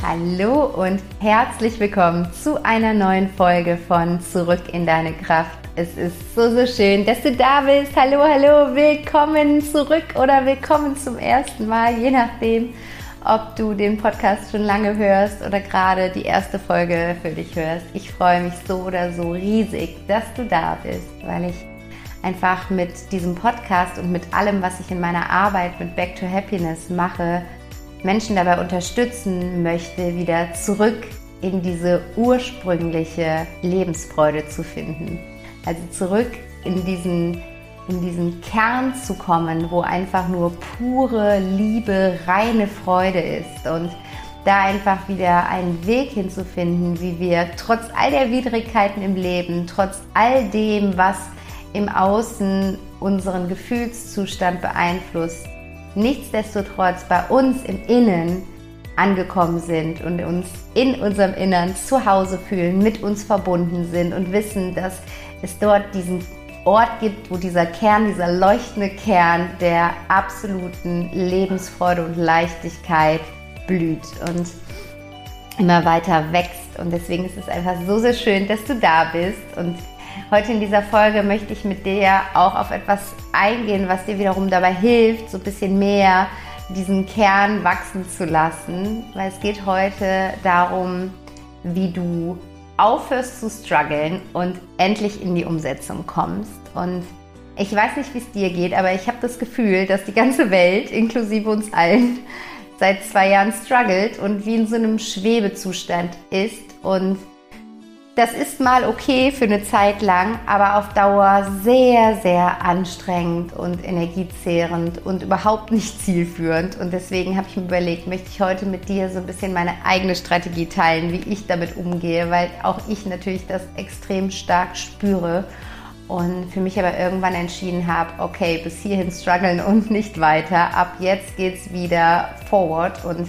Hallo und herzlich willkommen zu einer neuen Folge von Zurück in deine Kraft. Es ist so, so schön, dass du da bist. Hallo, hallo, willkommen zurück oder willkommen zum ersten Mal, je nachdem, ob du den Podcast schon lange hörst oder gerade die erste Folge für dich hörst. Ich freue mich so oder so riesig, dass du da bist, weil ich einfach mit diesem Podcast und mit allem, was ich in meiner Arbeit mit Back to Happiness mache, Menschen dabei unterstützen möchte, wieder zurück in diese ursprüngliche Lebensfreude zu finden. Also zurück in diesen, in diesen Kern zu kommen, wo einfach nur pure Liebe, reine Freude ist und da einfach wieder einen Weg hinzufinden, wie wir trotz all der Widrigkeiten im Leben, trotz all dem, was im Außen unseren Gefühlszustand beeinflusst, nichtsdestotrotz bei uns im Innen angekommen sind und uns in unserem Innern zu Hause fühlen, mit uns verbunden sind und wissen, dass es dort diesen Ort gibt, wo dieser Kern, dieser leuchtende Kern der absoluten Lebensfreude und Leichtigkeit blüht und immer weiter wächst. Und deswegen ist es einfach so, so schön, dass du da bist und Heute in dieser Folge möchte ich mit dir auch auf etwas eingehen, was dir wiederum dabei hilft, so ein bisschen mehr diesen Kern wachsen zu lassen, weil es geht heute darum, wie du aufhörst zu strugglen und endlich in die Umsetzung kommst. Und ich weiß nicht, wie es dir geht, aber ich habe das Gefühl, dass die ganze Welt, inklusive uns allen, seit zwei Jahren struggelt und wie in so einem Schwebezustand ist und das ist mal okay für eine Zeit lang, aber auf Dauer sehr, sehr anstrengend und energiezehrend und überhaupt nicht zielführend. Und deswegen habe ich mir überlegt, möchte ich heute mit dir so ein bisschen meine eigene Strategie teilen, wie ich damit umgehe, weil auch ich natürlich das extrem stark spüre und für mich aber irgendwann entschieden habe, okay, bis hierhin strugglen und nicht weiter. Ab jetzt geht es wieder forward und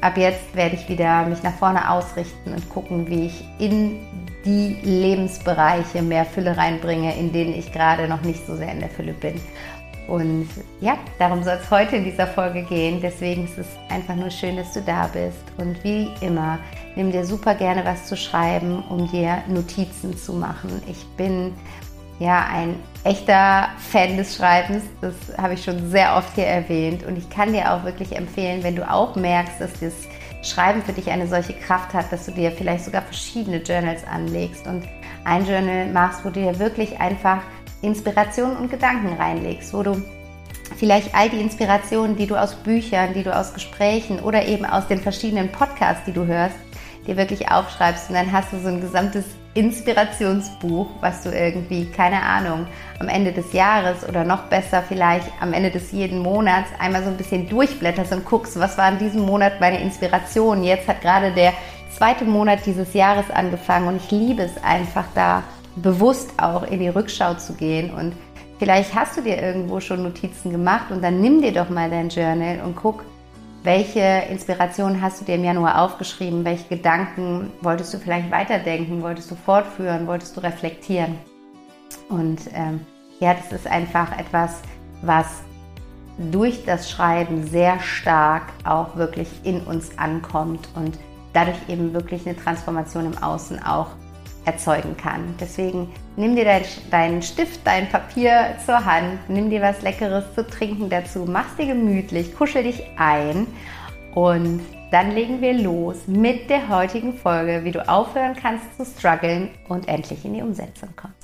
ab jetzt werde ich wieder mich nach vorne ausrichten und gucken, wie ich in die Lebensbereiche mehr Fülle reinbringe, in denen ich gerade noch nicht so sehr in der Fülle bin. Und ja, darum soll es heute in dieser Folge gehen. Deswegen ist es einfach nur schön, dass du da bist. Und wie immer, nimm dir super gerne was zu schreiben, um dir Notizen zu machen. Ich bin ja ein echter Fan des Schreibens. Das habe ich schon sehr oft hier erwähnt. Und ich kann dir auch wirklich empfehlen, wenn du auch merkst, dass das Schreiben für dich eine solche Kraft hat, dass du dir vielleicht sogar verschiedene Journals anlegst und ein Journal machst, wo du dir wirklich einfach Inspirationen und Gedanken reinlegst, wo du vielleicht all die Inspirationen, die du aus Büchern, die du aus Gesprächen oder eben aus den verschiedenen Podcasts, die du hörst, dir wirklich aufschreibst und dann hast du so ein gesamtes Inspirationsbuch, was du irgendwie, keine Ahnung, am Ende des Jahres oder noch besser vielleicht am Ende des jeden Monats einmal so ein bisschen durchblätterst und guckst, was war in diesem Monat meine Inspiration. Jetzt hat gerade der zweite Monat dieses Jahres angefangen und ich liebe es einfach da bewusst auch in die Rückschau zu gehen und vielleicht hast du dir irgendwo schon Notizen gemacht und dann nimm dir doch mal dein Journal und guck, welche Inspiration hast du dir im Januar aufgeschrieben? Welche Gedanken wolltest du vielleicht weiterdenken? Wolltest du fortführen? Wolltest du reflektieren? Und ähm, ja, das ist einfach etwas, was durch das Schreiben sehr stark auch wirklich in uns ankommt und dadurch eben wirklich eine Transformation im Außen auch erzeugen kann. Deswegen nimm dir deinen dein Stift, dein Papier zur Hand, nimm dir was Leckeres zu trinken dazu, mach's dir gemütlich, kuschel dich ein und dann legen wir los mit der heutigen Folge, wie du aufhören kannst zu strugglen und endlich in die Umsetzung kommst.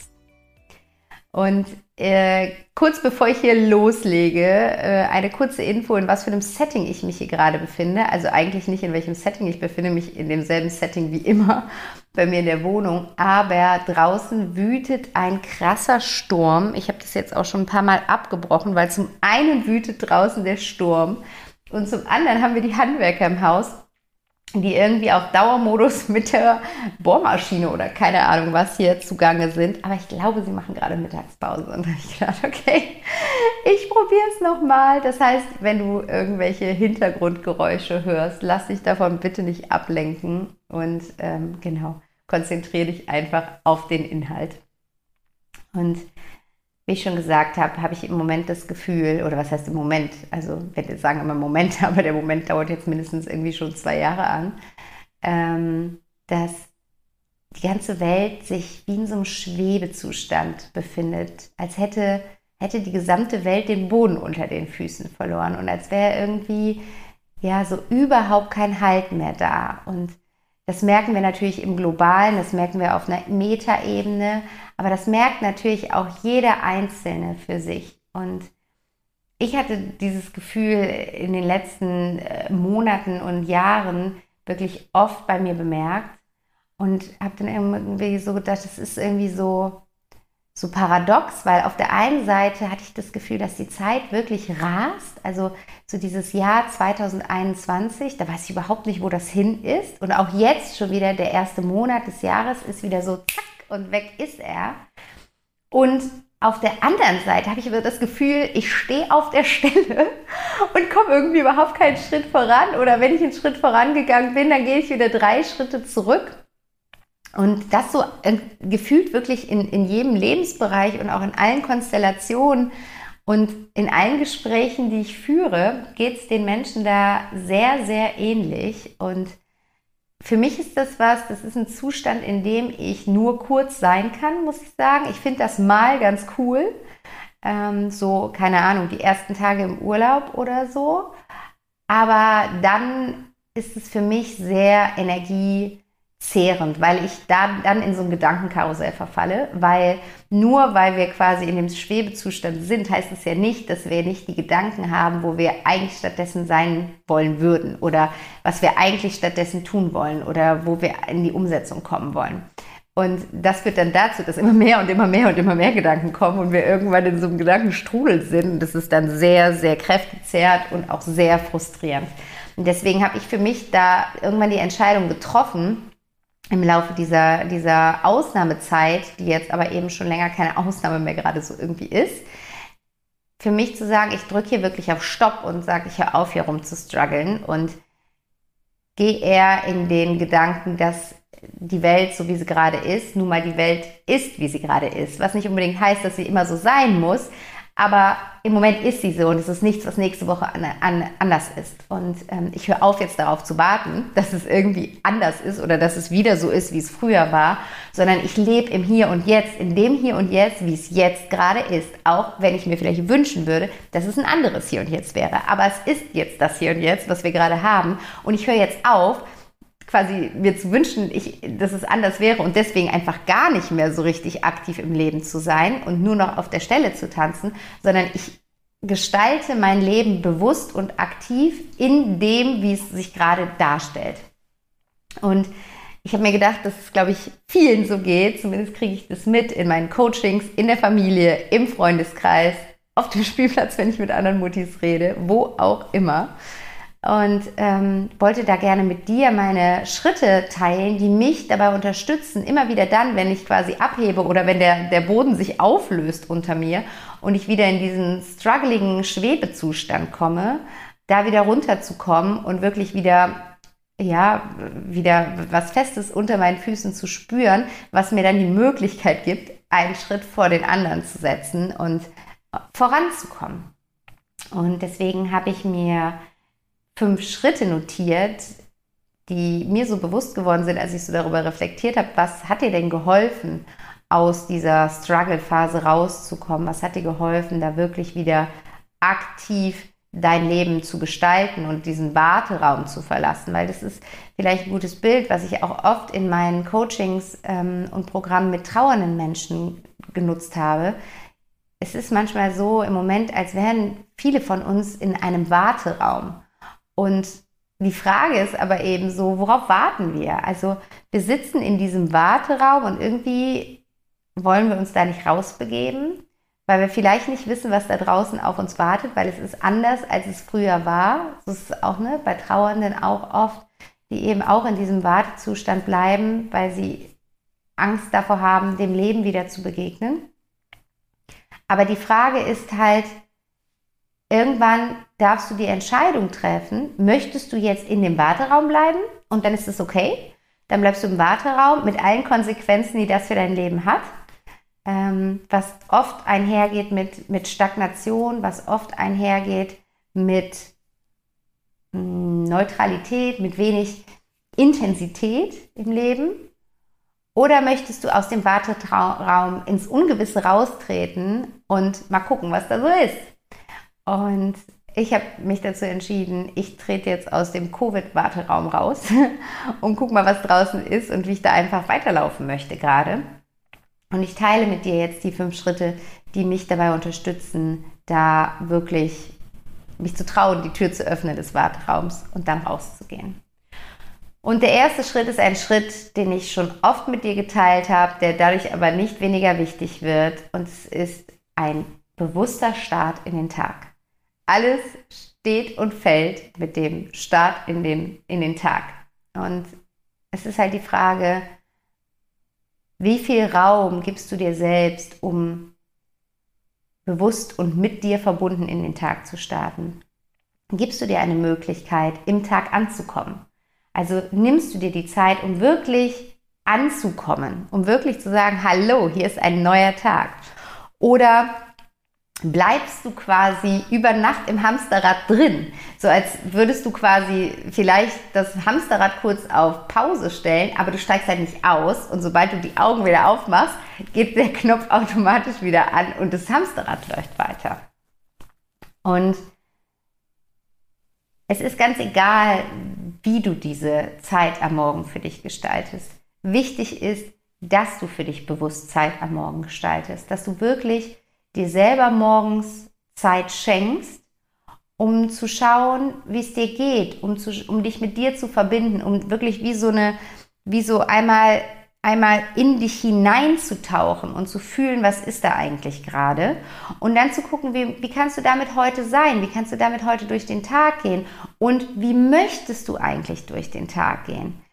Und äh, kurz bevor ich hier loslege, äh, eine kurze Info, in was für einem Setting ich mich hier gerade befinde. Also eigentlich nicht in welchem Setting, ich befinde mich in demselben Setting wie immer bei mir in der Wohnung, aber draußen wütet ein krasser Sturm. Ich habe das jetzt auch schon ein paar Mal abgebrochen, weil zum einen wütet draußen der Sturm und zum anderen haben wir die Handwerker im Haus, die irgendwie auf Dauermodus mit der Bohrmaschine oder keine Ahnung was hier zugange sind. Aber ich glaube, sie machen gerade Mittagspause. Und habe ich gedacht, okay, ich probiere es nochmal. Das heißt, wenn du irgendwelche Hintergrundgeräusche hörst, lass dich davon bitte nicht ablenken. Und ähm, genau, konzentriere dich einfach auf den Inhalt. Und wie ich schon gesagt habe, habe ich im Moment das Gefühl, oder was heißt im Moment? Also, jetzt sagen immer Moment, aber der Moment dauert jetzt mindestens irgendwie schon zwei Jahre an. ähm, dass die ganze Welt sich wie in so einem Schwebezustand befindet, als hätte, hätte die gesamte Welt den Boden unter den Füßen verloren und als wäre irgendwie ja so überhaupt kein Halt mehr da. Und das merken wir natürlich im Globalen, das merken wir auf einer Metaebene, aber das merkt natürlich auch jeder Einzelne für sich. Und ich hatte dieses Gefühl in den letzten äh, Monaten und Jahren wirklich oft bei mir bemerkt und habe dann irgendwie so gedacht, das ist irgendwie so, so paradox, weil auf der einen Seite hatte ich das Gefühl, dass die Zeit wirklich rast. Also so dieses Jahr 2021, da weiß ich überhaupt nicht, wo das hin ist. Und auch jetzt schon wieder der erste Monat des Jahres ist wieder so zack und weg ist er. Und auf der anderen Seite habe ich aber das Gefühl, ich stehe auf der Stelle und komme irgendwie überhaupt keinen Schritt voran. Oder wenn ich einen Schritt vorangegangen bin, dann gehe ich wieder drei Schritte zurück. Und das so äh, gefühlt wirklich in, in jedem Lebensbereich und auch in allen Konstellationen und in allen Gesprächen, die ich führe, geht es den Menschen da sehr, sehr ähnlich. Und für mich ist das was, das ist ein Zustand, in dem ich nur kurz sein kann, muss ich sagen. Ich finde das mal ganz cool. Ähm, so, keine Ahnung, die ersten Tage im Urlaub oder so. Aber dann ist es für mich sehr energie zehrend, weil ich da dann in so ein Gedankenkarussell verfalle, weil nur weil wir quasi in dem Schwebezustand sind, heißt es ja nicht, dass wir nicht die Gedanken haben, wo wir eigentlich stattdessen sein wollen würden oder was wir eigentlich stattdessen tun wollen oder wo wir in die Umsetzung kommen wollen. Und das führt dann dazu, dass immer mehr und immer mehr und immer mehr Gedanken kommen und wir irgendwann in so einem Gedankenstrudel sind. Das ist dann sehr, sehr kräftezerrt und auch sehr frustrierend. Und deswegen habe ich für mich da irgendwann die Entscheidung getroffen, im Laufe dieser, dieser Ausnahmezeit, die jetzt aber eben schon länger keine Ausnahme mehr gerade so irgendwie ist, für mich zu sagen, ich drücke hier wirklich auf Stopp und sage, ich höre auf, hier rum zu strugglen und gehe eher in den Gedanken, dass die Welt, so wie sie gerade ist, nun mal die Welt ist, wie sie gerade ist. Was nicht unbedingt heißt, dass sie immer so sein muss, aber im Moment ist sie so und es ist nichts, was nächste Woche an, an, anders ist. Und ähm, ich höre auf, jetzt darauf zu warten, dass es irgendwie anders ist oder dass es wieder so ist, wie es früher war, sondern ich lebe im Hier und Jetzt, in dem Hier und Jetzt, wie es jetzt gerade ist. Auch wenn ich mir vielleicht wünschen würde, dass es ein anderes Hier und Jetzt wäre. Aber es ist jetzt das Hier und Jetzt, was wir gerade haben. Und ich höre jetzt auf, quasi mir zu wünschen, ich, dass es anders wäre und deswegen einfach gar nicht mehr so richtig aktiv im Leben zu sein und nur noch auf der Stelle zu tanzen, sondern ich gestalte mein Leben bewusst und aktiv in dem, wie es sich gerade darstellt. Und ich habe mir gedacht, dass es, glaube ich, vielen so geht. Zumindest kriege ich das mit in meinen Coachings, in der Familie, im Freundeskreis, auf dem Spielplatz, wenn ich mit anderen Mutis rede, wo auch immer und ähm, wollte da gerne mit dir meine Schritte teilen, die mich dabei unterstützen, immer wieder dann, wenn ich quasi abhebe oder wenn der, der Boden sich auflöst unter mir und ich wieder in diesen struggling Schwebezustand komme, da wieder runterzukommen und wirklich wieder ja, wieder was Festes unter meinen Füßen zu spüren, was mir dann die Möglichkeit gibt, einen Schritt vor den anderen zu setzen und voranzukommen. Und deswegen habe ich mir fünf Schritte notiert, die mir so bewusst geworden sind, als ich so darüber reflektiert habe, was hat dir denn geholfen, aus dieser Struggle-Phase rauszukommen? Was hat dir geholfen, da wirklich wieder aktiv dein Leben zu gestalten und diesen Warteraum zu verlassen? Weil das ist vielleicht ein gutes Bild, was ich auch oft in meinen Coachings ähm, und Programmen mit trauernden Menschen genutzt habe. Es ist manchmal so im Moment, als wären viele von uns in einem Warteraum. Und die Frage ist aber eben so, worauf warten wir? Also wir sitzen in diesem Warteraum und irgendwie wollen wir uns da nicht rausbegeben, weil wir vielleicht nicht wissen, was da draußen auf uns wartet, weil es ist anders, als es früher war. Das ist auch ne, bei Trauernden auch oft, die eben auch in diesem Wartezustand bleiben, weil sie Angst davor haben, dem Leben wieder zu begegnen. Aber die Frage ist halt, irgendwann darfst du die Entscheidung treffen, möchtest du jetzt in dem Warteraum bleiben und dann ist es okay. Dann bleibst du im Warteraum mit allen Konsequenzen, die das für dein Leben hat. Ähm, was oft einhergeht mit, mit Stagnation, was oft einhergeht mit mh, hm, Neutralität, mit wenig Intensität im Leben? Oder möchtest du aus dem Warteraum ins Ungewisse raustreten und mal gucken, was da so ist? Und ich habe mich dazu entschieden, ich trete jetzt aus dem Covid-Warteraum raus und guck mal, was draußen ist und wie ich da einfach weiterlaufen möchte gerade. Und ich teile mit dir jetzt die fünf Schritte, die mich dabei unterstützen, da wirklich mich zu trauen, die Tür zu öffnen des Warteraums und dann rauszugehen. Und der erste Schritt ist ein Schritt, den ich schon oft mit dir geteilt habe, der dadurch aber nicht weniger wichtig wird. Und es ist ein bewusster Start in den Tag. Alles steht und fällt mit dem Start in den, in den Tag. Und es ist halt die Frage, wie viel Raum gibst du dir selbst, um bewusst und mit dir verbunden in den Tag zu starten? Gibst du dir eine Möglichkeit, im Tag anzukommen? Also nimmst du dir die Zeit, um wirklich anzukommen, um wirklich zu sagen, hallo, hier ist ein neuer Tag. Oder bleibst du quasi über Nacht im Hamsterrad drin. So als würdest du quasi vielleicht das Hamsterrad kurz auf Pause stellen, aber du steigst halt nicht aus und sobald du die Augen wieder aufmachst, geht der Knopf automatisch wieder an und das Hamsterrad läuft weiter. Und es ist ganz egal, wie du diese Zeit am Morgen für dich gestaltest. Wichtig ist, dass du für dich bewusst Zeit am Morgen gestaltest, dass du wirklich dir selber morgens Zeit schenkst, um zu schauen, wie es dir geht, um, zu, um dich mit dir zu verbinden, um wirklich wie so eine, wie so einmal, einmal in dich hineinzutauchen und zu fühlen, was ist da eigentlich gerade. Und dann zu gucken, wie, wie kannst du damit heute sein? Wie kannst du damit heute durch den Tag gehen? Und wie möchtest du eigentlich durch den Tag gehen?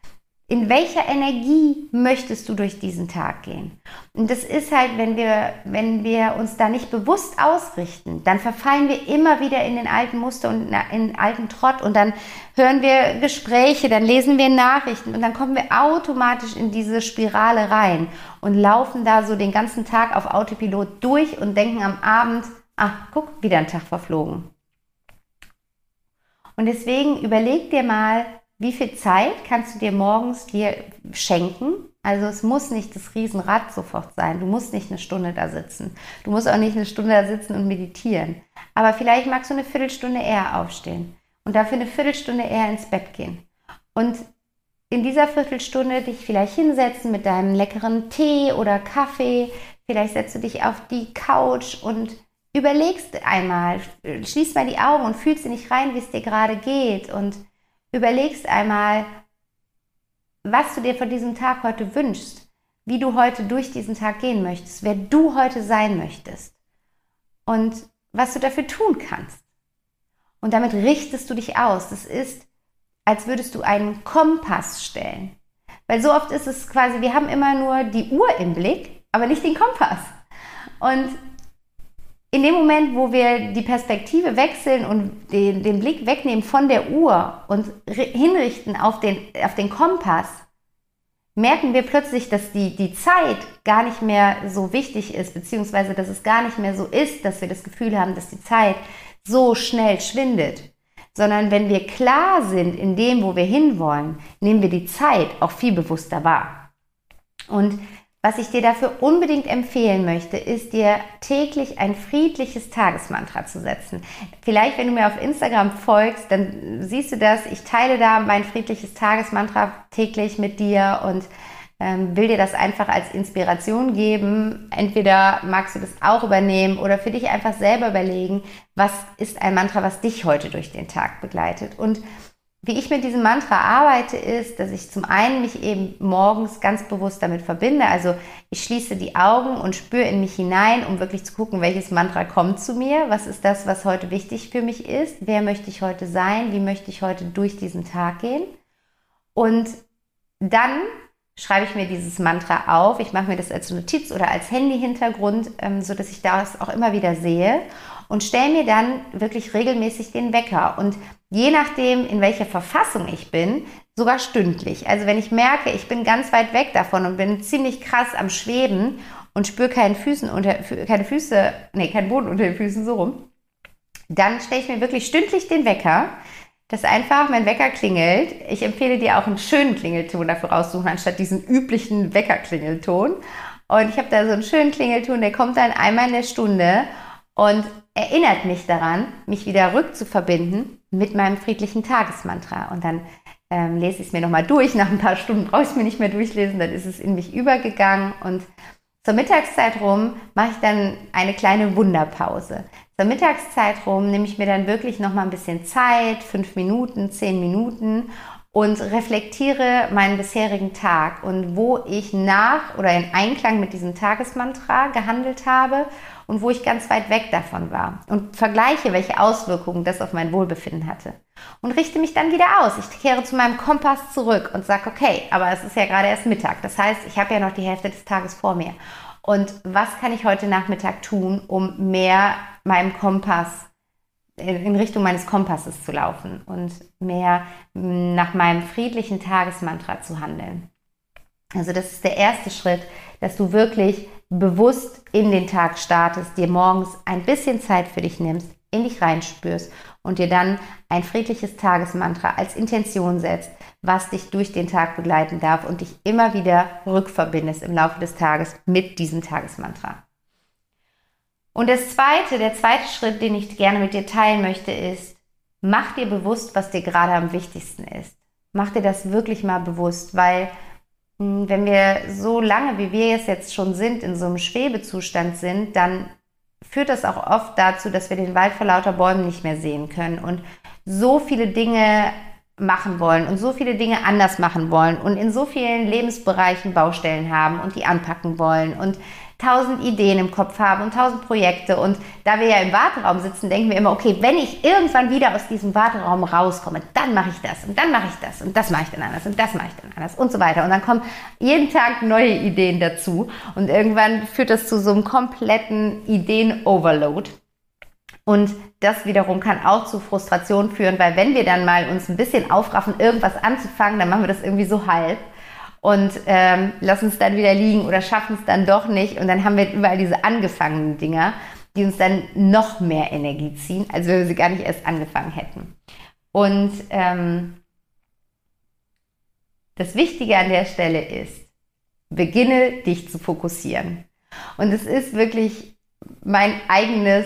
In welcher Energie möchtest du durch diesen Tag gehen? Und das ist halt, wenn wir, wenn wir uns da nicht bewusst ausrichten, dann verfallen wir immer wieder in den alten Muster und in den alten Trott und dann hören wir Gespräche, dann lesen wir Nachrichten und dann kommen wir automatisch in diese Spirale rein und laufen da so den ganzen Tag auf Autopilot durch und denken am Abend, ach, guck, wieder ein Tag verflogen. Und deswegen überleg dir mal, wie viel Zeit kannst du dir morgens dir schenken? Also es muss nicht das Riesenrad sofort sein. Du musst nicht eine Stunde da sitzen. Du musst auch nicht eine Stunde da sitzen und meditieren. Aber vielleicht magst du eine Viertelstunde eher aufstehen und dafür eine Viertelstunde eher ins Bett gehen. Und in dieser Viertelstunde dich vielleicht hinsetzen mit deinem leckeren Tee oder Kaffee. Vielleicht setzt du dich auf die Couch und überlegst einmal, schließt mal die Augen und fühlst dich rein, wie es dir gerade geht und überlegst einmal, was du dir von diesem Tag heute wünschst, wie du heute durch diesen Tag gehen möchtest, wer du heute sein möchtest und was du dafür tun kannst. Und damit richtest du dich aus. Das ist, als würdest du einen Kompass stellen. Weil so oft ist es quasi, wir haben immer nur die Uhr im Blick, aber nicht den Kompass. Und in dem Moment, wo wir die Perspektive wechseln und den, den Blick wegnehmen von der Uhr und hinrichten auf den, auf den Kompass, merken wir plötzlich, dass die, die Zeit gar nicht mehr so wichtig ist, beziehungsweise dass es gar nicht mehr so ist, dass wir das Gefühl haben, dass die Zeit so schnell schwindet. Sondern wenn wir klar sind in dem, wo wir hinwollen, nehmen wir die Zeit auch viel bewusster wahr. Und was ich dir dafür unbedingt empfehlen möchte, ist dir täglich ein friedliches Tagesmantra zu setzen. Vielleicht, wenn du mir auf Instagram folgst, dann siehst du das. Ich teile da mein friedliches Tagesmantra täglich mit dir und ähm, will dir das einfach als Inspiration geben. Entweder magst du das auch übernehmen oder für dich einfach selber überlegen, was ist ein Mantra, was dich heute durch den Tag begleitet. Und wie ich mit diesem Mantra arbeite, ist, dass ich zum einen mich eben morgens ganz bewusst damit verbinde. Also ich schließe die Augen und spüre in mich hinein, um wirklich zu gucken, welches Mantra kommt zu mir. Was ist das, was heute wichtig für mich ist? Wer möchte ich heute sein? Wie möchte ich heute durch diesen Tag gehen? Und dann schreibe ich mir dieses Mantra auf. Ich mache mir das als Notiz oder als Handy-Hintergrund, ähm, so dass ich das auch immer wieder sehe und stelle mir dann wirklich regelmäßig den Wecker. Und je nachdem, in welcher Verfassung ich bin, sogar stündlich. Also wenn ich merke, ich bin ganz weit weg davon und bin ziemlich krass am Schweben und spüre keine Füßen unter, keine Füße, nee, keinen Boden unter den Füßen so rum, dann stelle ich mir wirklich stündlich den Wecker, dass einfach mein Wecker klingelt. Ich empfehle dir auch einen schönen Klingelton dafür raussuchen, anstatt diesen üblichen Weckerklingelton. Und ich habe da so einen schönen Klingelton, der kommt dann einmal in der Stunde und erinnert mich daran, mich wieder rückzuverbinden mit meinem friedlichen Tagesmantra. Und dann ähm, lese ich es mir nochmal durch. Nach ein paar Stunden brauche ich es mir nicht mehr durchlesen, dann ist es in mich übergegangen. Und zur Mittagszeit rum mache ich dann eine kleine Wunderpause. Zur Mittagszeit rum nehme ich mir dann wirklich nochmal ein bisschen Zeit, fünf Minuten, zehn Minuten und reflektiere meinen bisherigen Tag und wo ich nach oder in Einklang mit diesem Tagesmantra gehandelt habe und wo ich ganz weit weg davon war und vergleiche, welche Auswirkungen das auf mein Wohlbefinden hatte und richte mich dann wieder aus. Ich kehre zu meinem Kompass zurück und sage, okay, aber es ist ja gerade erst Mittag. Das heißt, ich habe ja noch die Hälfte des Tages vor mir. Und was kann ich heute Nachmittag tun, um mehr meinem Kompass in Richtung meines Kompasses zu laufen und mehr nach meinem friedlichen Tagesmantra zu handeln. Also das ist der erste Schritt, dass du wirklich bewusst in den Tag startest, dir morgens ein bisschen Zeit für dich nimmst, in dich reinspürst und dir dann ein friedliches Tagesmantra als Intention setzt, was dich durch den Tag begleiten darf und dich immer wieder rückverbindest im Laufe des Tages mit diesem Tagesmantra. Und das zweite, der zweite Schritt, den ich gerne mit dir teilen möchte, ist, mach dir bewusst, was dir gerade am wichtigsten ist. Mach dir das wirklich mal bewusst, weil wenn wir so lange, wie wir es jetzt schon sind, in so einem Schwebezustand sind, dann führt das auch oft dazu, dass wir den Wald vor lauter Bäumen nicht mehr sehen können und so viele Dinge machen wollen und so viele Dinge anders machen wollen und in so vielen Lebensbereichen Baustellen haben und die anpacken wollen und tausend Ideen im Kopf haben und tausend Projekte. Und da wir ja im Warteraum sitzen, denken wir immer, okay, wenn ich irgendwann wieder aus diesem Warteraum rauskomme, dann mache ich das und dann mache ich das und das mache ich dann anders und das mache ich dann anders und so weiter. Und dann kommen jeden Tag neue Ideen dazu und irgendwann führt das zu so einem kompletten Ideen-Overload. Und das wiederum kann auch zu Frustration führen, weil wenn wir dann mal uns ein bisschen aufraffen, irgendwas anzufangen, dann machen wir das irgendwie so halb und ähm, lassen es dann wieder liegen oder schaffen es dann doch nicht. Und dann haben wir überall diese angefangenen Dinger, die uns dann noch mehr Energie ziehen, als wenn wir sie gar nicht erst angefangen hätten. Und ähm, das Wichtige an der Stelle ist, beginne dich zu fokussieren. Und es ist wirklich mein eigenes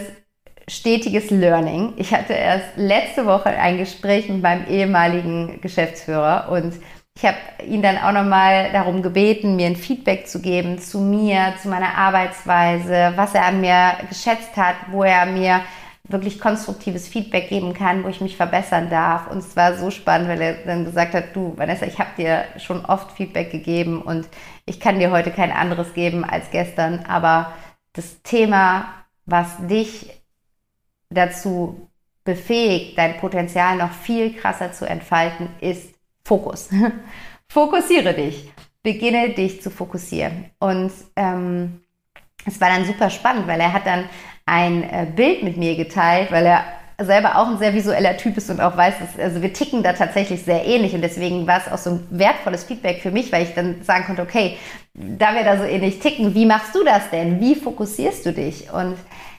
stetiges Learning. Ich hatte erst letzte Woche ein Gespräch mit meinem ehemaligen Geschäftsführer und ich habe ihn dann auch nochmal darum gebeten, mir ein Feedback zu geben zu mir, zu meiner Arbeitsweise, was er an mir geschätzt hat, wo er mir wirklich konstruktives Feedback geben kann, wo ich mich verbessern darf. Und es war so spannend, weil er dann gesagt hat, du, Vanessa, ich habe dir schon oft Feedback gegeben und ich kann dir heute kein anderes geben als gestern. Aber das Thema, was dich dazu befähigt, dein Potenzial noch viel krasser zu entfalten, ist Fokus. Fokussiere dich. Beginne dich zu fokussieren. Und ähm, es war dann super spannend, weil er hat dann ein äh, Bild mit mir geteilt, weil er selber auch ein sehr visueller Typ ist und auch weiß, dass, also wir ticken da tatsächlich sehr ähnlich und deswegen war es auch so ein wertvolles Feedback für mich, weil ich dann sagen konnte, okay, da wir da so ähnlich ticken, wie machst du das denn? Wie fokussierst du dich? Und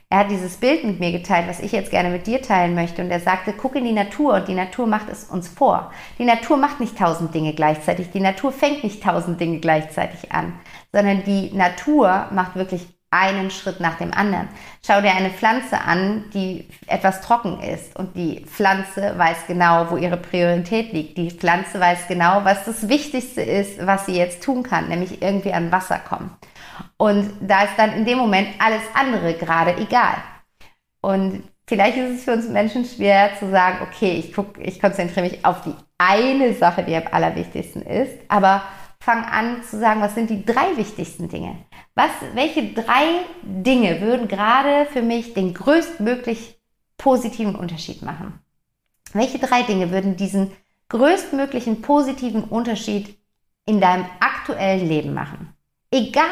er hat dieses Bild mit mir geteilt, was ich jetzt gerne mit dir teilen möchte. Und er sagte, guck in die Natur und die Natur macht es uns vor. Die Natur macht nicht tausend Dinge gleichzeitig. Die Natur fängt nicht tausend Dinge gleichzeitig an, sondern die Natur macht wirklich einen Schritt nach dem anderen. Schau dir eine Pflanze an, die etwas trocken ist und die Pflanze weiß genau, wo ihre Priorität liegt. Die Pflanze weiß genau, was das Wichtigste ist, was sie jetzt tun kann, nämlich irgendwie an Wasser kommen. Und da ist dann in dem Moment alles andere gerade egal. Und vielleicht ist es für uns Menschen schwer zu sagen, okay, ich guck, ich konzentriere mich auf die eine Sache, die am allerwichtigsten ist, aber fang an zu sagen, was sind die drei wichtigsten Dinge? Was, welche drei Dinge würden gerade für mich den größtmöglich positiven Unterschied machen? Welche drei Dinge würden diesen größtmöglichen positiven Unterschied in deinem aktuellen Leben machen? Egal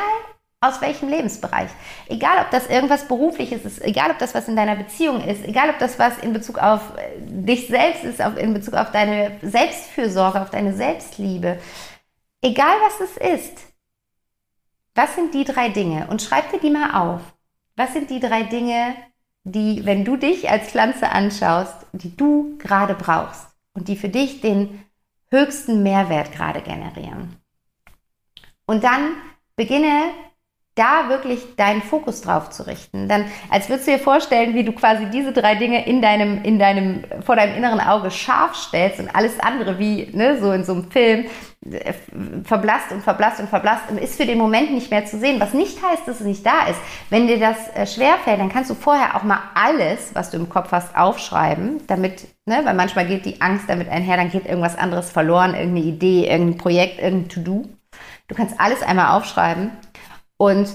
aus welchem Lebensbereich. Egal, ob das irgendwas Berufliches ist, egal, ob das was in deiner Beziehung ist, egal, ob das was in Bezug auf äh, dich selbst ist, auf, in Bezug auf deine Selbstfürsorge, auf deine Selbstliebe. Egal, was es ist. Was sind die drei Dinge? Und schreib dir die mal auf. Was sind die drei Dinge, die, wenn du dich als Pflanze anschaust, die du gerade brauchst? und die für dich den höchsten Mehrwert gerade generieren. Und dann beginne da wirklich deinen Fokus drauf zu richten. Dann, als würdest du dir vorstellen, wie du quasi diese drei Dinge in deinem, in deinem, vor deinem inneren Auge scharf stellst und alles andere wie, ne, so in so einem Film, äh, verblasst und verblasst und verblasst und ist für den Moment nicht mehr zu sehen. Was nicht heißt, dass es nicht da ist. Wenn dir das äh, schwerfällt, dann kannst du vorher auch mal alles, was du im Kopf hast, aufschreiben, damit, ne, weil manchmal geht die Angst damit einher, dann geht irgendwas anderes verloren, irgendeine Idee, irgendein Projekt, irgendein To-Do. Du kannst alles einmal aufschreiben und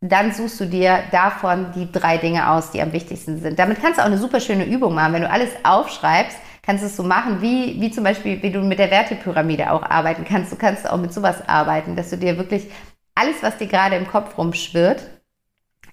dann suchst du dir davon die drei Dinge aus, die am wichtigsten sind. Damit kannst du auch eine super schöne Übung machen. Wenn du alles aufschreibst, kannst du es so machen, wie, wie zum Beispiel, wie du mit der Wertepyramide auch arbeiten kannst. Du kannst auch mit sowas arbeiten, dass du dir wirklich alles, was dir gerade im Kopf rumschwirrt,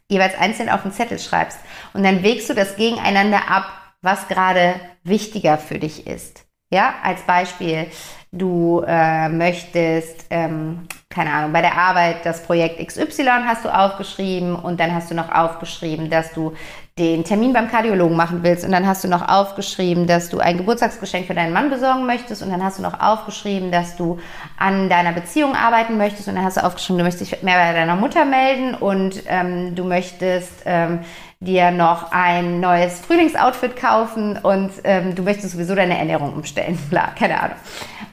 jeweils einzeln auf den Zettel schreibst. Und dann wägst du das gegeneinander ab, was gerade wichtiger für dich ist. Ja, als Beispiel, du äh, möchtest, ähm, keine Ahnung, bei der Arbeit das Projekt XY hast du aufgeschrieben und dann hast du noch aufgeschrieben, dass du den Termin beim Kardiologen machen willst und dann hast du noch aufgeschrieben, dass du ein Geburtstagsgeschenk für deinen Mann besorgen möchtest und dann hast du noch aufgeschrieben, dass du an deiner Beziehung arbeiten möchtest und dann hast du aufgeschrieben, du möchtest dich mehr bei deiner Mutter melden und ähm, du möchtest ähm, dir noch ein neues Frühlingsoutfit kaufen und ähm, du möchtest sowieso deine Ernährung umstellen. Klar, keine Ahnung.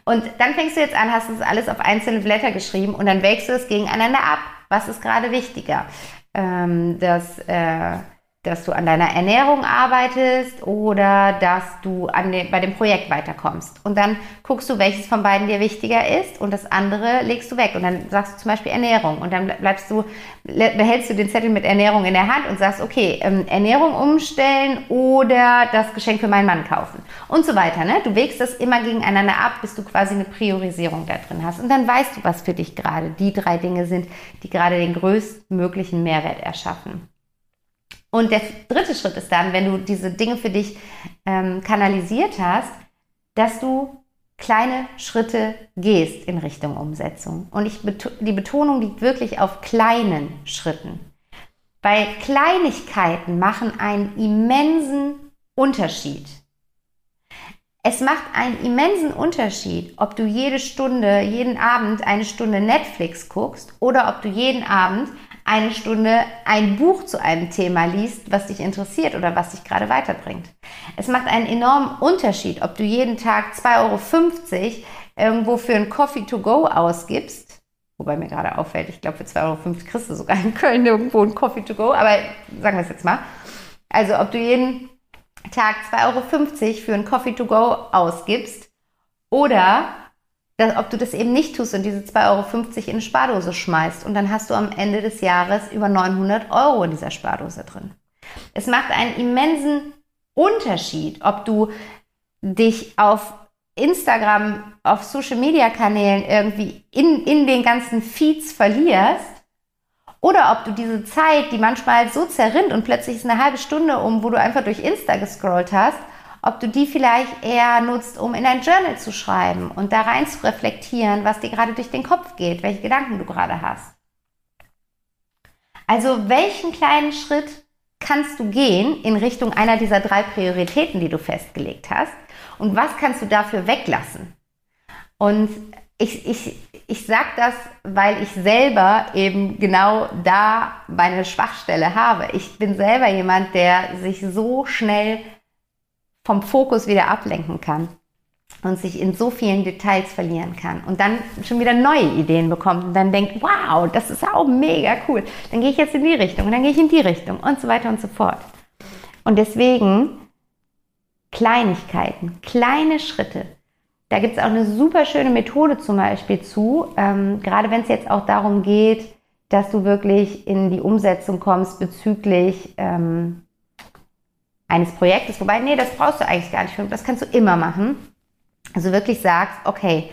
Und dann fängst du jetzt an, hast das alles auf einzelne Blätter geschrieben und dann wägst du es gegeneinander ab. Was ist gerade wichtiger? Ähm, das äh, dass du an deiner Ernährung arbeitest oder dass du an den, bei dem Projekt weiterkommst. Und dann guckst du, welches von beiden dir wichtiger ist und das andere legst du weg. Und dann sagst du zum Beispiel Ernährung und dann bleibst du, behältst du den Zettel mit Ernährung in der Hand und sagst, okay, ähm, Ernährung umstellen oder das Geschenk für meinen Mann kaufen und so weiter. Ne? Du wägst das immer gegeneinander ab, bis du quasi eine Priorisierung da drin hast. Und dann weißt du, was für dich gerade die drei Dinge sind, die gerade den größtmöglichen Mehrwert erschaffen. Und der dritte Schritt ist dann, wenn du diese Dinge für dich ähm, kanalisiert hast, dass du kleine Schritte gehst in Richtung Umsetzung. Und ich, die Betonung liegt wirklich auf kleinen Schritten. Weil Kleinigkeiten machen einen immensen Unterschied. Es macht einen immensen Unterschied, ob du jede Stunde, jeden Abend eine Stunde Netflix guckst oder ob du jeden Abend eine Stunde ein Buch zu einem Thema liest, was dich interessiert oder was dich gerade weiterbringt. Es macht einen enormen Unterschied, ob du jeden Tag 2,50 Euro irgendwo für ein Coffee to go ausgibst. Wobei mir gerade auffällt, ich glaube, für 2,50 Euro kriegst du sogar in Köln irgendwo ein Coffee to go. Aber sagen wir es jetzt mal. Also, ob du jeden Tag 2,50 Euro für ein Coffee to go ausgibst oder dass, ob du das eben nicht tust und diese 2,50 Euro in eine Spardose schmeißt und dann hast du am Ende des Jahres über 900 Euro in dieser Spardose drin. Es macht einen immensen Unterschied, ob du dich auf Instagram, auf Social Media Kanälen irgendwie in, in den ganzen Feeds verlierst oder ob du diese Zeit, die manchmal so zerrinnt und plötzlich ist eine halbe Stunde um, wo du einfach durch Insta gescrollt hast, ob du die vielleicht eher nutzt, um in ein Journal zu schreiben und da rein zu reflektieren, was dir gerade durch den Kopf geht, welche Gedanken du gerade hast. Also welchen kleinen Schritt kannst du gehen in Richtung einer dieser drei Prioritäten, die du festgelegt hast? Und was kannst du dafür weglassen? Und ich, ich, ich sage das, weil ich selber eben genau da meine Schwachstelle habe. Ich bin selber jemand, der sich so schnell vom Fokus wieder ablenken kann und sich in so vielen Details verlieren kann und dann schon wieder neue Ideen bekommt und dann denkt, wow, das ist auch mega cool. Dann gehe ich jetzt in die Richtung und dann gehe ich in die Richtung und so weiter und so fort. Und deswegen Kleinigkeiten, kleine Schritte. Da gibt es auch eine super schöne Methode zum Beispiel zu, ähm, gerade wenn es jetzt auch darum geht, dass du wirklich in die Umsetzung kommst bezüglich ähm, eines Projektes, wobei, nee, das brauchst du eigentlich gar nicht, das kannst du immer machen. Also wirklich sagst, okay,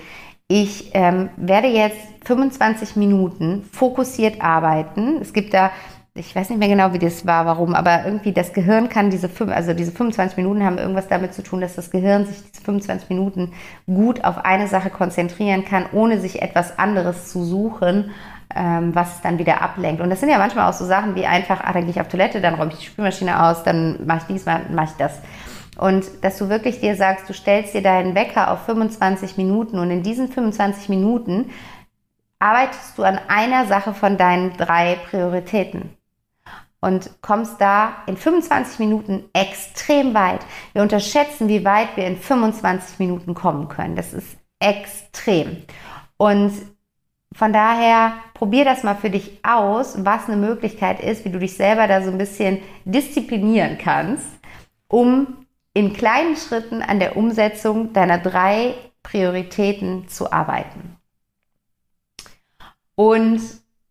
ich ähm, werde jetzt 25 Minuten fokussiert arbeiten. Es gibt da, ich weiß nicht mehr genau, wie das war, warum, aber irgendwie das Gehirn kann diese, also diese 25 Minuten haben irgendwas damit zu tun, dass das Gehirn sich diese 25 Minuten gut auf eine Sache konzentrieren kann, ohne sich etwas anderes zu suchen, ähm, was dann wieder ablenkt. Und das sind ja manchmal auch so Sachen wie einfach, ah, dann gehe ich auf Toilette, dann räume ich die Spülmaschine aus, dann mache ich dies, dann mache ich das. Und dass du wirklich dir sagst, du stellst dir deinen Wecker auf 25 Minuten und in diesen 25 Minuten arbeitest du an einer Sache von deinen drei Prioritäten und kommst da in 25 Minuten extrem weit. Wir unterschätzen, wie weit wir in 25 Minuten kommen können. Das ist extrem. Und von daher probier das mal für dich aus, was eine Möglichkeit ist, wie du dich selber da so ein bisschen disziplinieren kannst, um in kleinen Schritten an der Umsetzung deiner drei Prioritäten zu arbeiten. Und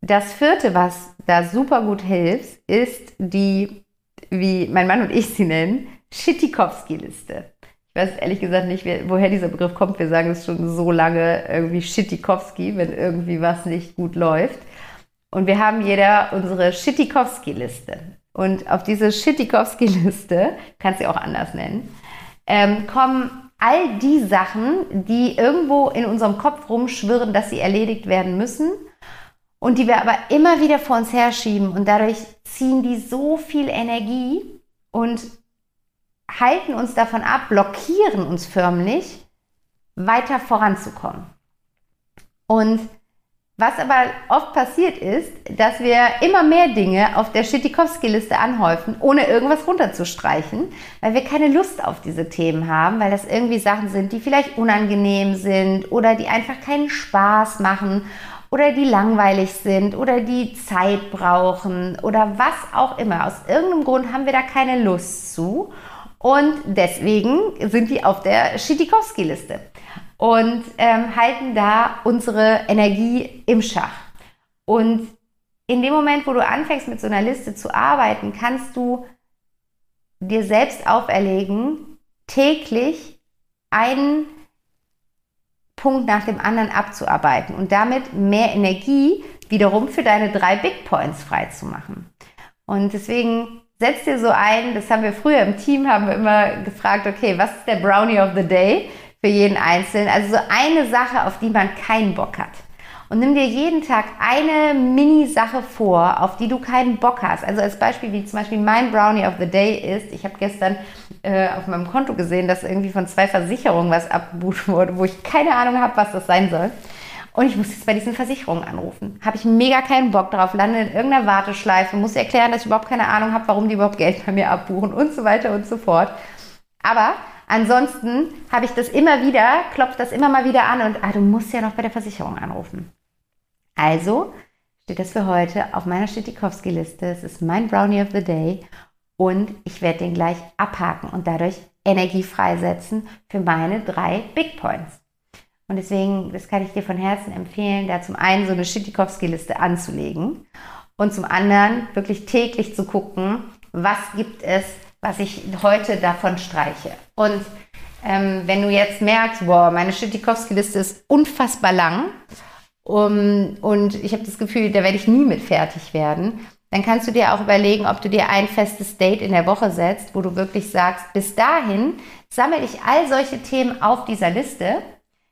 das vierte, was da super gut hilft, ist die, wie mein Mann und ich sie nennen, Schittikowski-Liste. Weiß ehrlich gesagt nicht, woher dieser Begriff kommt. Wir sagen es schon so lange irgendwie Schittikowski, wenn irgendwie was nicht gut läuft. Und wir haben jeder unsere Schittikowski-Liste. Und auf diese Schittikowski-Liste, kannst du auch anders nennen, ähm, kommen all die Sachen, die irgendwo in unserem Kopf rumschwirren, dass sie erledigt werden müssen und die wir aber immer wieder vor uns herschieben und dadurch ziehen die so viel Energie und halten uns davon ab, blockieren uns förmlich, weiter voranzukommen. Und was aber oft passiert ist, dass wir immer mehr Dinge auf der Schittikowski-Liste anhäufen, ohne irgendwas runterzustreichen, weil wir keine Lust auf diese Themen haben, weil das irgendwie Sachen sind, die vielleicht unangenehm sind oder die einfach keinen Spaß machen oder die langweilig sind oder die Zeit brauchen oder was auch immer. Aus irgendeinem Grund haben wir da keine Lust zu und deswegen sind die auf der Schitikowski-Liste und ähm, halten da unsere Energie im Schach. Und in dem Moment, wo du anfängst mit so einer Liste zu arbeiten, kannst du dir selbst auferlegen, täglich einen Punkt nach dem anderen abzuarbeiten und damit mehr Energie wiederum für deine drei Big Points freizumachen. Und deswegen setz dir so ein, das haben wir früher im Team, haben wir immer gefragt, okay, was ist der Brownie of the Day für jeden Einzelnen? Also so eine Sache, auf die man keinen Bock hat und nimm dir jeden Tag eine Mini-Sache vor, auf die du keinen Bock hast. Also als Beispiel, wie zum Beispiel mein Brownie of the Day ist, ich habe gestern äh, auf meinem Konto gesehen, dass irgendwie von zwei Versicherungen was abgebucht wurde, wo ich keine Ahnung habe, was das sein soll. Und ich muss jetzt bei diesen Versicherungen anrufen. Habe ich mega keinen Bock drauf, lande in irgendeiner Warteschleife, muss erklären, dass ich überhaupt keine Ahnung habe, warum die überhaupt Geld bei mir abbuchen und so weiter und so fort. Aber ansonsten habe ich das immer wieder, klopft das immer mal wieder an und ah, du musst ja noch bei der Versicherung anrufen. Also steht das für heute auf meiner Stitikowski-Liste. Es ist mein Brownie of the Day und ich werde den gleich abhaken und dadurch Energie freisetzen für meine drei Big Points. Und deswegen, das kann ich dir von Herzen empfehlen, da zum einen so eine Stitikowski-Liste anzulegen und zum anderen wirklich täglich zu gucken, was gibt es, was ich heute davon streiche. Und ähm, wenn du jetzt merkst, boah, meine Stitikowski-Liste ist unfassbar lang, um, und ich habe das Gefühl, da werde ich nie mit fertig werden. Dann kannst du dir auch überlegen, ob du dir ein festes Date in der Woche setzt, wo du wirklich sagst, bis dahin sammle ich all solche Themen auf dieser Liste.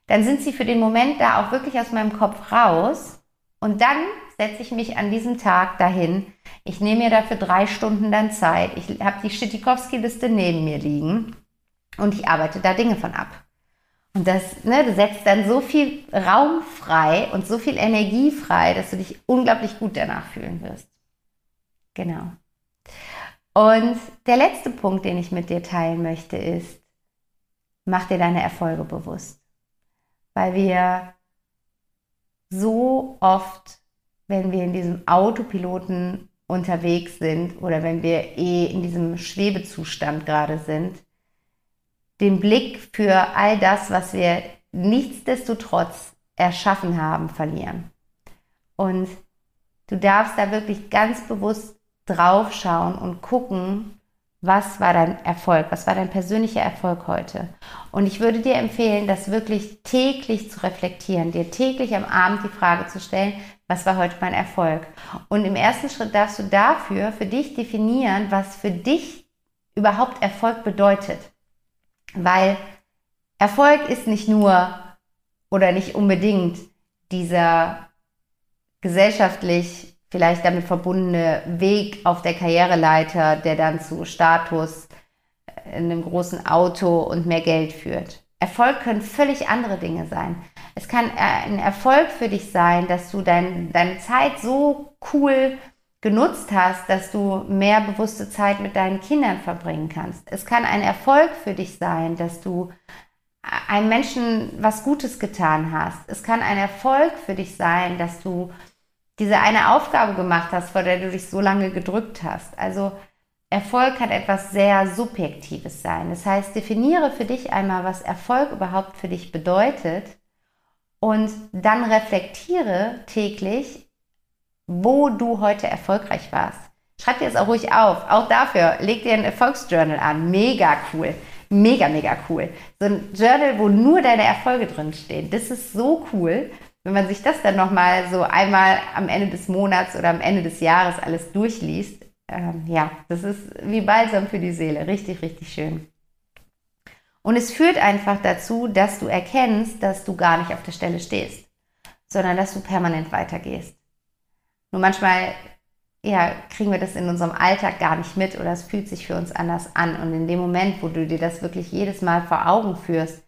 Dann sind sie für den Moment da auch wirklich aus meinem Kopf raus. Und dann setze ich mich an diesem Tag dahin. Ich nehme mir dafür drei Stunden dann Zeit. Ich habe die Schitikowski-Liste neben mir liegen und ich arbeite da Dinge von ab. Und das, ne, du setzt dann so viel Raum frei und so viel Energie frei, dass du dich unglaublich gut danach fühlen wirst. Genau. Und der letzte Punkt, den ich mit dir teilen möchte, ist, mach dir deine Erfolge bewusst. Weil wir so oft, wenn wir in diesem Autopiloten unterwegs sind oder wenn wir eh in diesem Schwebezustand gerade sind, den Blick für all das, was wir nichtsdestotrotz erschaffen haben, verlieren. Und du darfst da wirklich ganz bewusst drauf schauen und gucken, was war dein Erfolg, was war dein persönlicher Erfolg heute. Und ich würde dir empfehlen, das wirklich täglich zu reflektieren, dir täglich am Abend die Frage zu stellen, was war heute mein Erfolg. Und im ersten Schritt darfst du dafür für dich definieren, was für dich überhaupt Erfolg bedeutet. Weil Erfolg ist nicht nur oder nicht unbedingt dieser gesellschaftlich vielleicht damit verbundene Weg auf der Karriereleiter, der dann zu Status, in einem großen Auto und mehr Geld führt. Erfolg können völlig andere Dinge sein. Es kann ein Erfolg für dich sein, dass du dein, deine Zeit so cool genutzt hast, dass du mehr bewusste Zeit mit deinen Kindern verbringen kannst. Es kann ein Erfolg für dich sein, dass du einem Menschen was Gutes getan hast. Es kann ein Erfolg für dich sein, dass du diese eine Aufgabe gemacht hast, vor der du dich so lange gedrückt hast. Also Erfolg kann etwas sehr Subjektives sein. Das heißt, definiere für dich einmal, was Erfolg überhaupt für dich bedeutet und dann reflektiere täglich, wo du heute erfolgreich warst. Schreib dir das auch ruhig auf. Auch dafür leg dir ein Erfolgsjournal an. Mega cool. Mega, mega cool. So ein Journal, wo nur deine Erfolge drin stehen. Das ist so cool. Wenn man sich das dann nochmal so einmal am Ende des Monats oder am Ende des Jahres alles durchliest, ähm, ja, das ist wie Balsam für die Seele. Richtig, richtig schön. Und es führt einfach dazu, dass du erkennst, dass du gar nicht auf der Stelle stehst, sondern dass du permanent weitergehst. Nur manchmal ja, kriegen wir das in unserem Alltag gar nicht mit oder es fühlt sich für uns anders an. Und in dem Moment, wo du dir das wirklich jedes Mal vor Augen führst,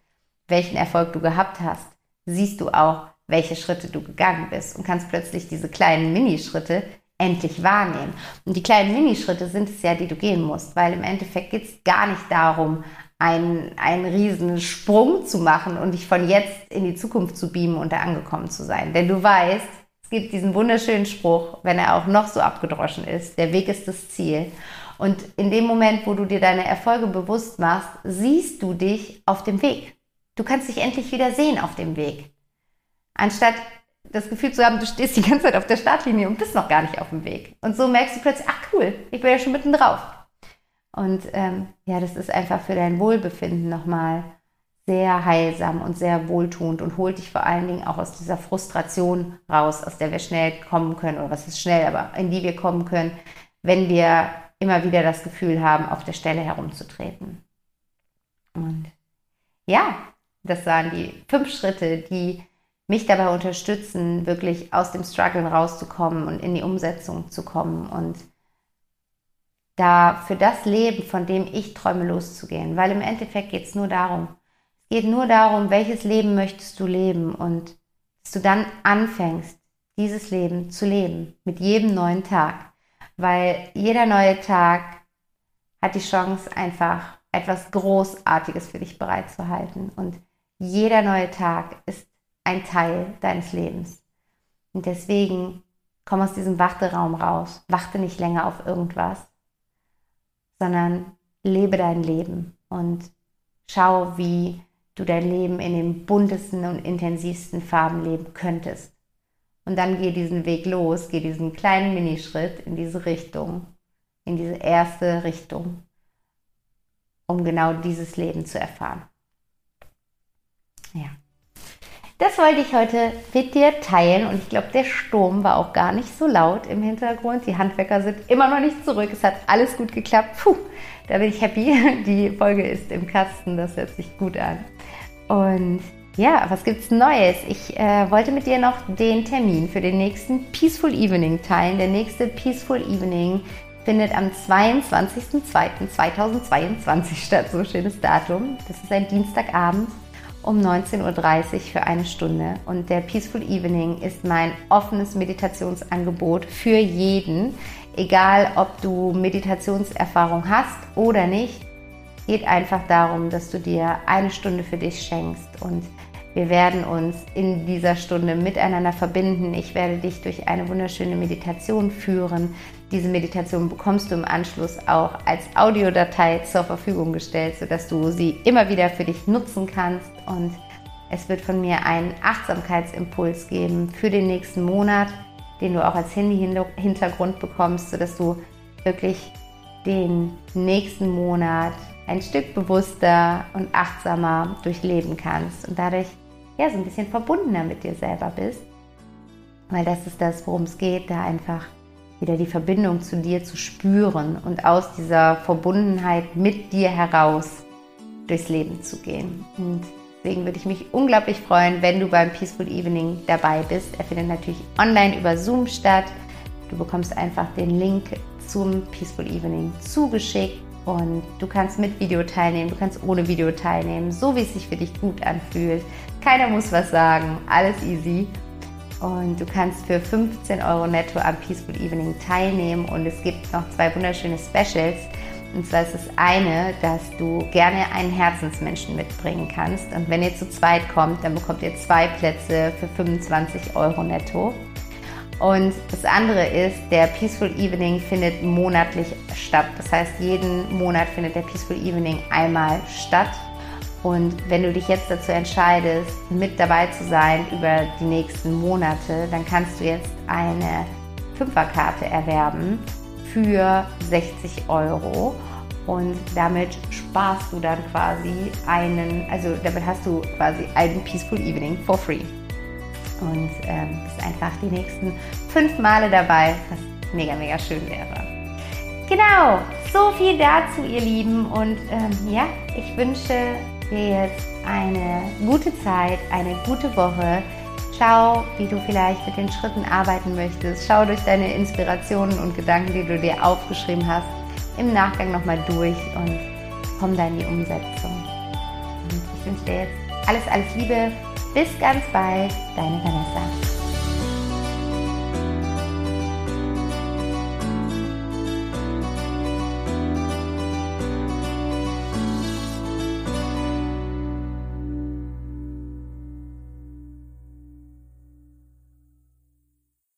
welchen Erfolg du gehabt hast, siehst du auch, welche Schritte du gegangen bist und kannst plötzlich diese kleinen Minischritte endlich wahrnehmen. Und die kleinen Minischritte sind es ja, die du gehen musst, weil im Endeffekt geht es gar nicht darum, einen, einen riesen Sprung zu machen und dich von jetzt in die Zukunft zu beamen und da angekommen zu sein. Denn du weißt, es gibt diesen wunderschönen Spruch, wenn er auch noch so abgedroschen ist, der Weg ist das Ziel. Und in dem Moment, wo du dir deine Erfolge bewusst machst, siehst du dich auf dem Weg. Du kannst dich endlich wieder sehen auf dem Weg. Anstatt das Gefühl zu haben, du stehst die ganze Zeit auf der Startlinie und bist noch gar nicht auf dem Weg. Und so merkst du plötzlich, ach cool, ich bin ja schon mitten drauf. Und ähm, ja, das ist einfach für dein Wohlbefinden nochmal sehr heilsam und sehr wohltuend und holt dich vor allen Dingen auch aus dieser Frustration raus, aus der wir schnell kommen können, oder was ist schnell, aber in die wir kommen können, wenn wir immer wieder das Gefühl haben, auf der Stelle herumzutreten. Und ja, das waren die fünf Schritte, die mich dabei unterstützen, wirklich aus dem Struggle rauszukommen und in die Umsetzung zu kommen und da für das Leben, von dem ich träume, loszugehen. Weil im Endeffekt geht es nur darum. Es geht nur darum, welches Leben möchtest du leben und dass du dann anfängst, dieses Leben zu leben mit jedem neuen Tag. Weil jeder neue Tag hat die Chance, einfach etwas Großartiges für dich bereitzuhalten. Und jeder neue Tag ist ein Teil deines Lebens. Und deswegen komm aus diesem Warteraum raus. Warte nicht länger auf irgendwas, sondern lebe dein Leben und schau, wie du dein Leben in den buntesten und intensivsten Farben leben könntest. Und dann geh diesen Weg los, geh diesen kleinen Minischritt in diese Richtung, in diese erste Richtung, um genau dieses Leben zu erfahren. Ja. Das wollte ich heute mit dir teilen und ich glaube, der Sturm war auch gar nicht so laut im Hintergrund. Die Handwerker sind immer noch nicht zurück. Es hat alles gut geklappt. Puh, da bin ich happy. Die Folge ist im Kasten. Das hört sich gut an. Und ja, was gibt's Neues? Ich äh, wollte mit dir noch den Termin für den nächsten Peaceful Evening teilen. Der nächste Peaceful Evening findet am 22.02.2022 statt. So schönes Datum. Das ist ein Dienstagabend um 19.30 Uhr für eine Stunde. Und der Peaceful Evening ist mein offenes Meditationsangebot für jeden, egal ob du Meditationserfahrung hast oder nicht. Geht einfach darum, dass du dir eine Stunde für dich schenkst und wir werden uns in dieser Stunde miteinander verbinden. Ich werde dich durch eine wunderschöne Meditation führen. Diese Meditation bekommst du im Anschluss auch als Audiodatei zur Verfügung gestellt, sodass du sie immer wieder für dich nutzen kannst. Und es wird von mir einen Achtsamkeitsimpuls geben für den nächsten Monat, den du auch als Handy-Hintergrund bekommst, sodass du wirklich den nächsten Monat ein Stück bewusster und achtsamer durchleben kannst und dadurch ja so ein bisschen verbundener mit dir selber bist. Weil das ist das, worum es geht, da einfach wieder die Verbindung zu dir zu spüren und aus dieser Verbundenheit mit dir heraus durchs Leben zu gehen. Und deswegen würde ich mich unglaublich freuen, wenn du beim Peaceful Evening dabei bist. Er findet natürlich online über Zoom statt. Du bekommst einfach den Link zum Peaceful Evening zugeschickt Und du kannst mit Video teilnehmen, du kannst ohne Video teilnehmen, so wie es sich für dich gut anfühlt. Keiner muss was sagen, alles easy. Und du kannst für 15 Euro netto am Peaceful Evening teilnehmen. Und es gibt noch zwei wunderschöne Specials. Und zwar ist das eine, dass du gerne einen Herzensmenschen mitbringen kannst. Und wenn ihr zu zweit kommt, dann bekommt ihr zwei Plätze für 25 Euro netto. Und das andere ist, der Peaceful Evening findet monatlich statt. Das heißt, jeden Monat findet der Peaceful Evening einmal statt. Und wenn du dich jetzt dazu entscheidest, mit dabei zu sein über die nächsten Monate, dann kannst du jetzt eine Fünferkarte erwerben für 60 Euro. Und damit sparst du dann quasi einen, also damit hast du quasi einen Peaceful Evening for free und ähm, bist einfach die nächsten fünf Male dabei, was mega, mega schön wäre. Genau, so viel dazu, ihr Lieben. Und ähm, ja, ich wünsche dir jetzt eine gute Zeit, eine gute Woche. Schau, wie du vielleicht mit den Schritten arbeiten möchtest. Schau durch deine Inspirationen und Gedanken, die du dir aufgeschrieben hast, im Nachgang nochmal durch und komm da in die Umsetzung. Und ich wünsche dir jetzt alles, alles Liebe bis ganz bald, deine Vanessa.